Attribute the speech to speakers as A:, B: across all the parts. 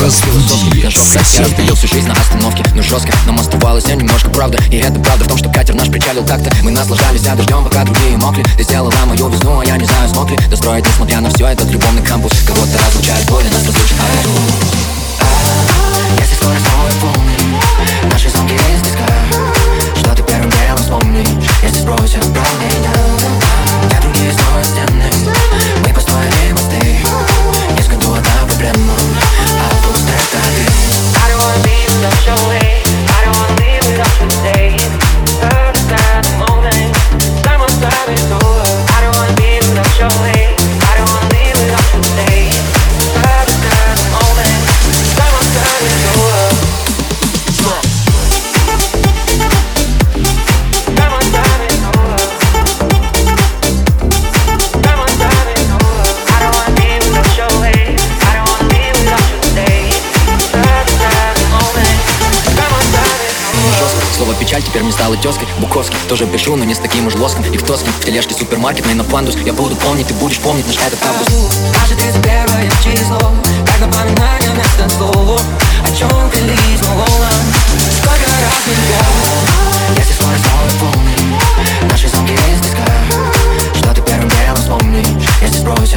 A: Разбуди Я
B: совсем придется жизнь на остановке, ну, но жестко Нам оставалось все немножко правда И это правда в том, что катер наш причалил так-то, Мы наслаждались за дождем, пока другие мокли. Ты сделала мою весну, а я не знаю, смог ли Достроить, несмотря на все, этот любовный кампус Кого-то разлучает боль, нас разлучит Если скоро снова пол теской Буковский. Тоже пишу, но не с таким уж лоском И в тоском, в тележке супермаркетной на пандус Я буду помнить, ты будешь помнить наш этот август.
C: Каждый день первое число Как напоминание на этот слово. О чем ты мы Сколько раз мы бегали
B: Если свой сон полный Наши замки из диска. Что ты первым делом вспомнишь? Если спросишь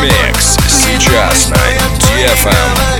B: Микс сейчас на DFM.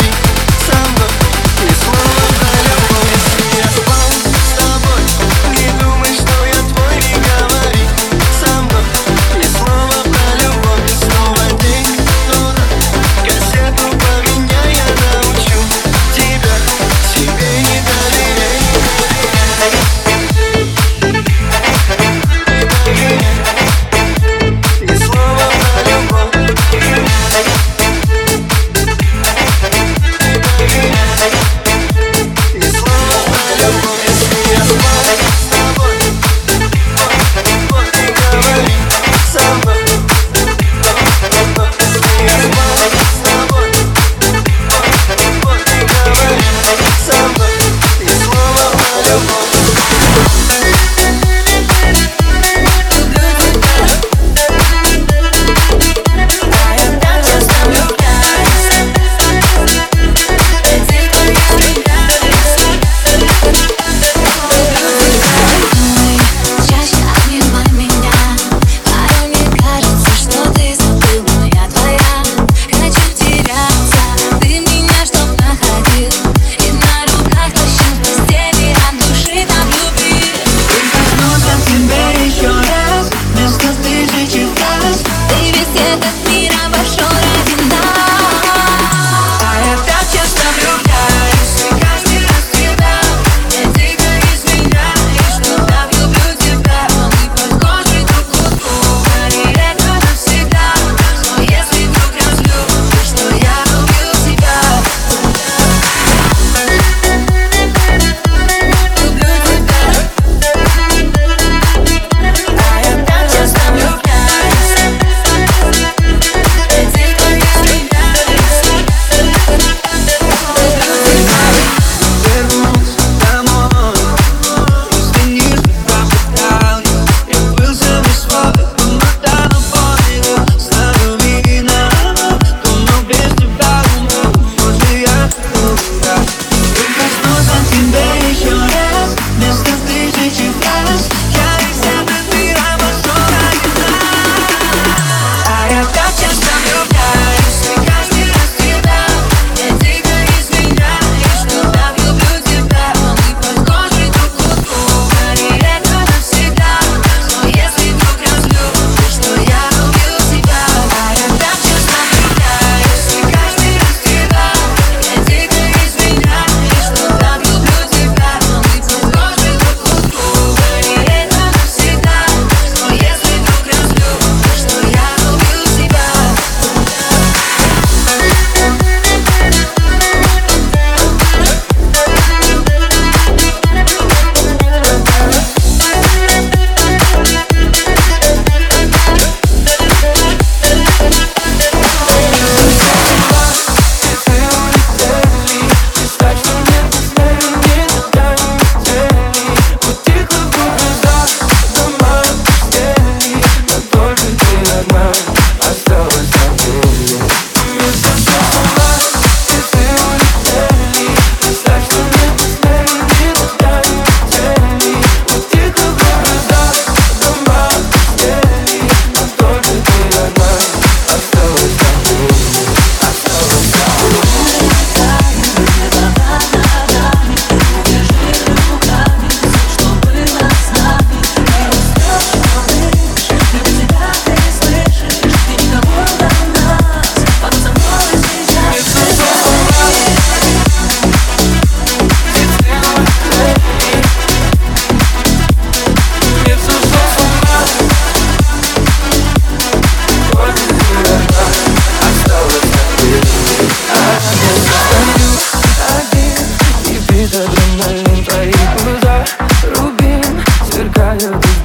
B: сверкают.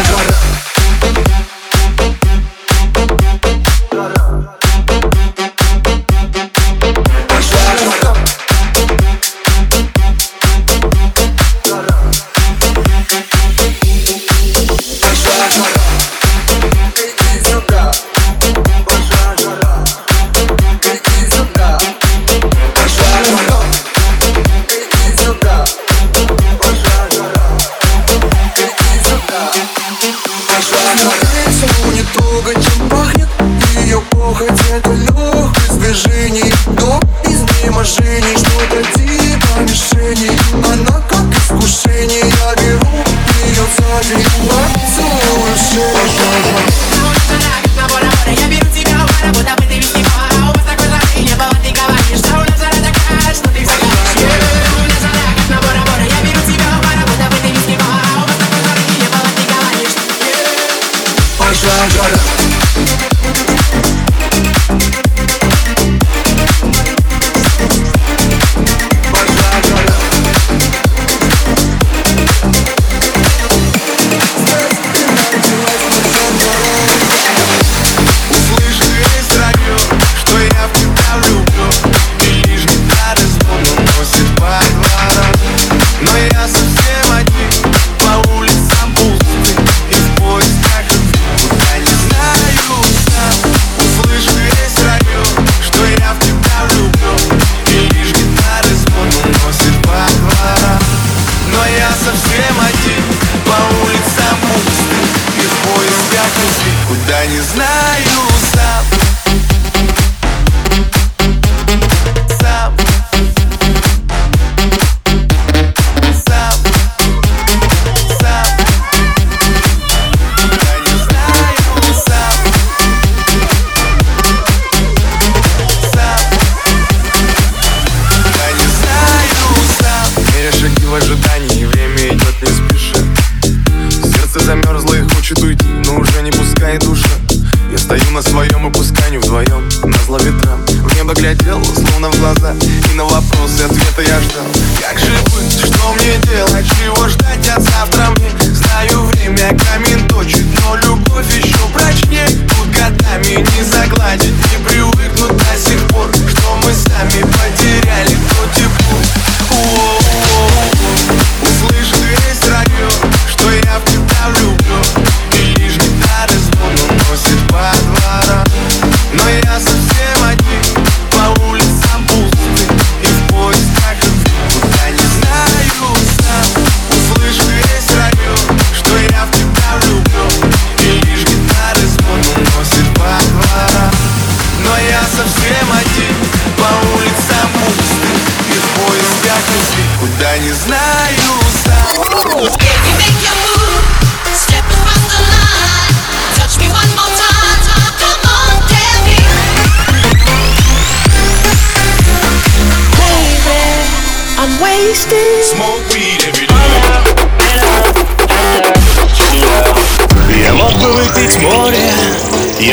D: I
E: gotta Но
F: из ней
G: машине что-то типа мишени.
H: Она